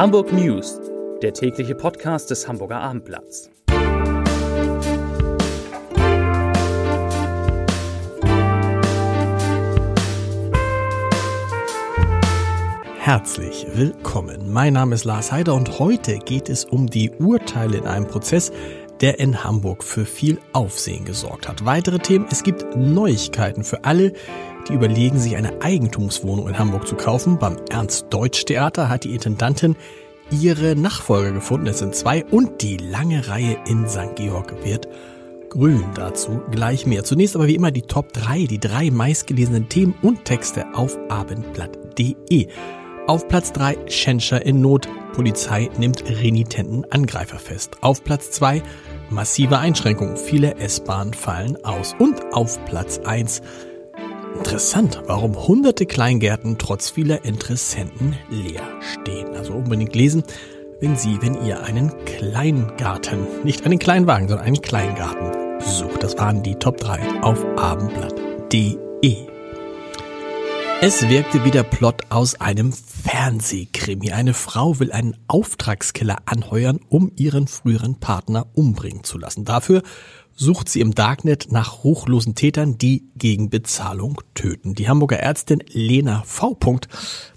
Hamburg News, der tägliche Podcast des Hamburger Abendblatts. Herzlich willkommen. Mein Name ist Lars Heider und heute geht es um die Urteile in einem Prozess, der in Hamburg für viel Aufsehen gesorgt hat. Weitere Themen, es gibt Neuigkeiten für alle, die überlegen, sich eine Eigentumswohnung in Hamburg zu kaufen. Beim Ernst-Deutsch-Theater hat die Intendantin ihre Nachfolger gefunden. Es sind zwei und die lange Reihe in St. Georg wird grün. Dazu gleich mehr. Zunächst aber wie immer die Top 3, die drei meistgelesenen Themen und Texte auf abendblatt.de. Auf Platz 3 Schenscher in Not. Polizei nimmt renitenten Angreifer fest. Auf Platz 2 massive Einschränkungen. Viele S-Bahnen fallen aus. Und auf Platz 1 Interessant, warum hunderte Kleingärten trotz vieler Interessenten leer stehen. Also unbedingt lesen, wenn Sie, wenn ihr einen Kleingarten, nicht einen Kleinwagen, sondern einen Kleingarten sucht. Das waren die Top 3 auf abendblatt.de. Es wirkte wie der Plot aus einem Fernsehkrimi. Eine Frau will einen Auftragskiller anheuern, um ihren früheren Partner umbringen zu lassen. Dafür sucht sie im Darknet nach ruchlosen Tätern, die gegen Bezahlung töten. Die Hamburger Ärztin Lena V.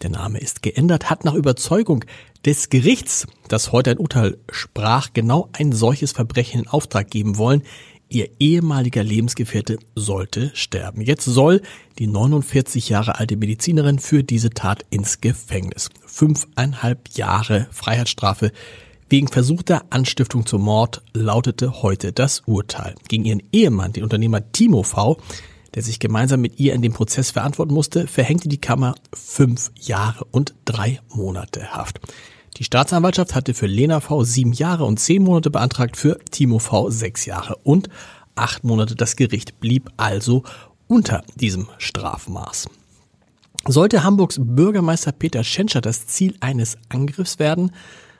Der Name ist geändert, hat nach Überzeugung des Gerichts, das heute ein Urteil sprach, genau ein solches Verbrechen in Auftrag geben wollen. Ihr ehemaliger Lebensgefährte sollte sterben. Jetzt soll die 49 Jahre alte Medizinerin für diese Tat ins Gefängnis. Fünfeinhalb Jahre Freiheitsstrafe Wegen versuchter Anstiftung zum Mord lautete heute das Urteil. Gegen ihren Ehemann, den Unternehmer Timo V., der sich gemeinsam mit ihr in dem Prozess verantworten musste, verhängte die Kammer fünf Jahre und drei Monate Haft. Die Staatsanwaltschaft hatte für Lena V. sieben Jahre und zehn Monate beantragt, für Timo V. sechs Jahre und acht Monate. Das Gericht blieb also unter diesem Strafmaß. Sollte Hamburgs Bürgermeister Peter Schenscher das Ziel eines Angriffs werden,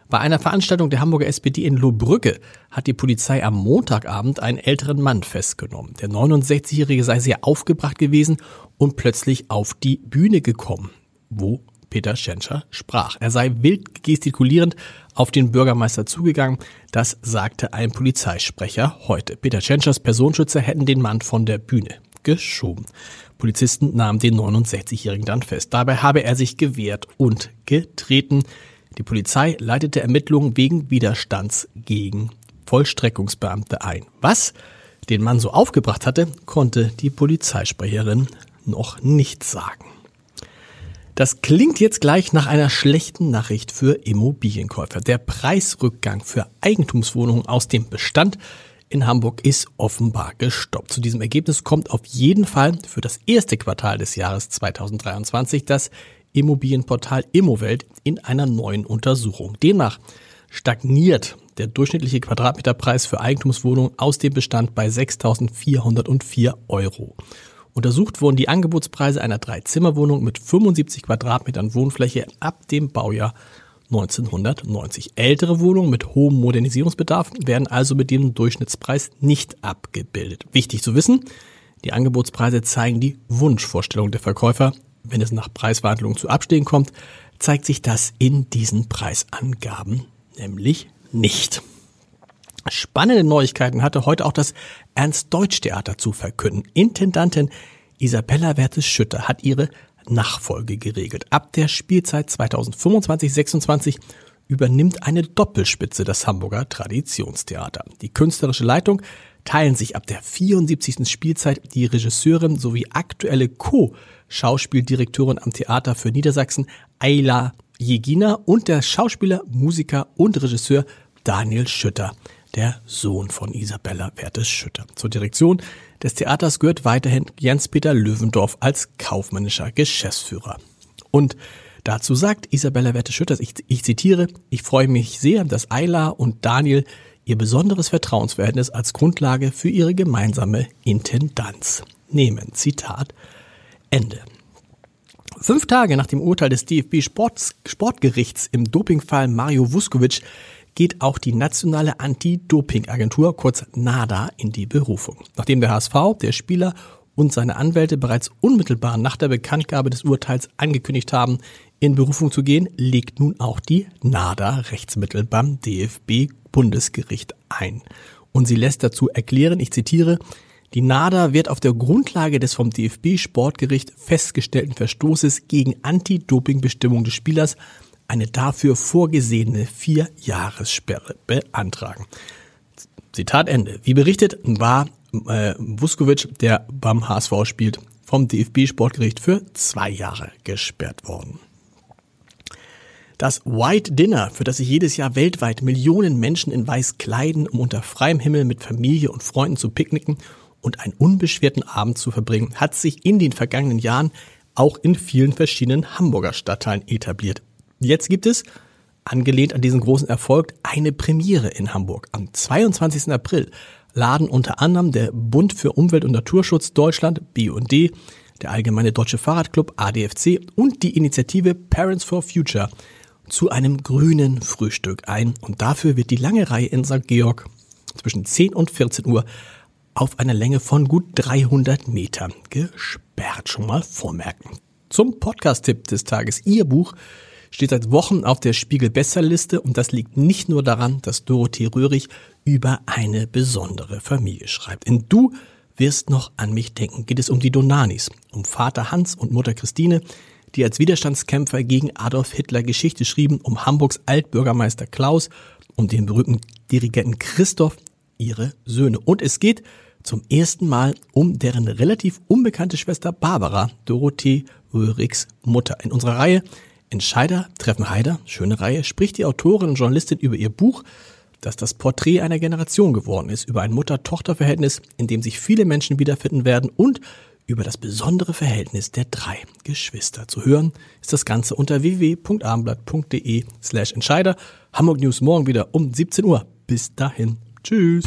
bei einer Veranstaltung der Hamburger SPD in Lohbrügge hat die Polizei am Montagabend einen älteren Mann festgenommen. Der 69-Jährige sei sehr aufgebracht gewesen und plötzlich auf die Bühne gekommen, wo Peter Schenscher sprach. Er sei wild gestikulierend auf den Bürgermeister zugegangen. Das sagte ein Polizeisprecher heute. Peter Schenschers Personenschützer hätten den Mann von der Bühne geschoben. Polizisten nahmen den 69-Jährigen dann fest. Dabei habe er sich gewehrt und getreten. Die Polizei leitete Ermittlungen wegen Widerstands gegen Vollstreckungsbeamte ein. Was den Mann so aufgebracht hatte, konnte die Polizeisprecherin noch nicht sagen. Das klingt jetzt gleich nach einer schlechten Nachricht für Immobilienkäufer. Der Preisrückgang für Eigentumswohnungen aus dem Bestand in Hamburg ist offenbar gestoppt. Zu diesem Ergebnis kommt auf jeden Fall für das erste Quartal des Jahres 2023 das Immobilienportal Immowelt in einer neuen Untersuchung. Demnach stagniert der durchschnittliche Quadratmeterpreis für Eigentumswohnungen aus dem Bestand bei 6.404 Euro. Untersucht wurden die Angebotspreise einer Dreizimmerwohnung mit 75 Quadratmetern Wohnfläche ab dem Baujahr 1990. Ältere Wohnungen mit hohem Modernisierungsbedarf werden also mit dem Durchschnittspreis nicht abgebildet. Wichtig zu wissen, die Angebotspreise zeigen die Wunschvorstellung der Verkäufer wenn es nach Preisverhandlungen zu Abstehen kommt, zeigt sich das in diesen Preisangaben nämlich nicht. Spannende Neuigkeiten hatte heute auch das Ernst-Deutsch-Theater zu verkünden. Intendantin Isabella Wertes-Schütter hat ihre Nachfolge geregelt. Ab der Spielzeit 2025-26 übernimmt eine Doppelspitze das Hamburger Traditionstheater. Die künstlerische Leitung teilen sich ab der 74. Spielzeit die Regisseurin sowie aktuelle Co- Schauspieldirektorin am Theater für Niedersachsen Ayla Jegina und der Schauspieler, Musiker und Regisseur Daniel Schütter, der Sohn von Isabella Wertes Schütter. Zur Direktion des Theaters gehört weiterhin Jens-Peter Löwendorf als kaufmännischer Geschäftsführer. Und dazu sagt Isabella Wertes Schütter, ich, ich zitiere, ich freue mich sehr, dass Ayla und Daniel ihr besonderes Vertrauensverhältnis als Grundlage für ihre gemeinsame Intendanz nehmen. Zitat Ende. Fünf Tage nach dem Urteil des DFB Sports, Sportgerichts im Dopingfall Mario Vuskovic geht auch die nationale Anti-Doping-Agentur, kurz NADA, in die Berufung. Nachdem der HSV, der Spieler und seine Anwälte bereits unmittelbar nach der Bekanntgabe des Urteils angekündigt haben, in Berufung zu gehen, legt nun auch die NADA Rechtsmittel beim DFB Bundesgericht ein. Und sie lässt dazu erklären, ich zitiere, die NADA wird auf der Grundlage des vom DFB Sportgericht festgestellten Verstoßes gegen Anti-Doping-Bestimmungen des Spielers eine dafür vorgesehene Vier-Jahressperre beantragen. Zitat Ende. Wie berichtet, war äh, Vuskovic, der beim HSV spielt, vom DFB-Sportgericht für zwei Jahre gesperrt worden. Das White Dinner, für das sich jedes Jahr weltweit Millionen Menschen in Weiß kleiden, um unter freiem Himmel mit Familie und Freunden zu picknicken und einen unbeschwerten Abend zu verbringen, hat sich in den vergangenen Jahren auch in vielen verschiedenen Hamburger Stadtteilen etabliert. Jetzt gibt es, angelehnt an diesen großen Erfolg, eine Premiere in Hamburg. Am 22. April laden unter anderem der Bund für Umwelt und Naturschutz Deutschland, BUND, der Allgemeine Deutsche Fahrradclub ADFC und die Initiative Parents for Future zu einem grünen Frühstück ein. Und dafür wird die lange Reihe in St. Georg zwischen 10 und 14 Uhr auf einer Länge von gut 300 Metern gesperrt. Schon mal vormerken. Zum Podcast-Tipp des Tages. Ihr Buch steht seit Wochen auf der Spiegel-Besserliste und das liegt nicht nur daran, dass Dorothee Röhrig über eine besondere Familie schreibt. In Du wirst noch an mich denken geht es um die Donanis, um Vater Hans und Mutter Christine, die als Widerstandskämpfer gegen Adolf Hitler Geschichte schrieben, um Hamburgs Altbürgermeister Klaus und den berühmten Dirigenten Christoph, ihre Söhne. Und es geht zum ersten Mal um deren relativ unbekannte Schwester Barbara, Dorothee Röhrigs Mutter. In unserer Reihe Entscheider treffen Heider, schöne Reihe, spricht die Autorin und Journalistin über ihr Buch, das das Porträt einer Generation geworden ist, über ein Mutter-Tochter-Verhältnis, in dem sich viele Menschen wiederfinden werden und über das besondere Verhältnis der drei Geschwister. Zu hören ist das Ganze unter www.abendblatt.de slash Entscheider. Hamburg News morgen wieder um 17 Uhr. Bis dahin. Tschüss.